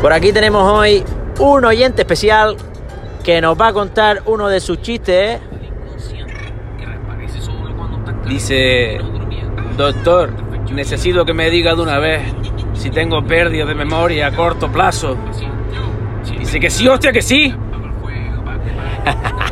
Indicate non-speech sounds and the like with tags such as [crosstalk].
Por aquí tenemos hoy un oyente especial que nos va a contar uno de sus chistes. ¿eh? Dice, doctor, necesito que me diga de una vez si tengo pérdida de memoria a corto plazo. Dice que sí, hostia, que sí. [laughs]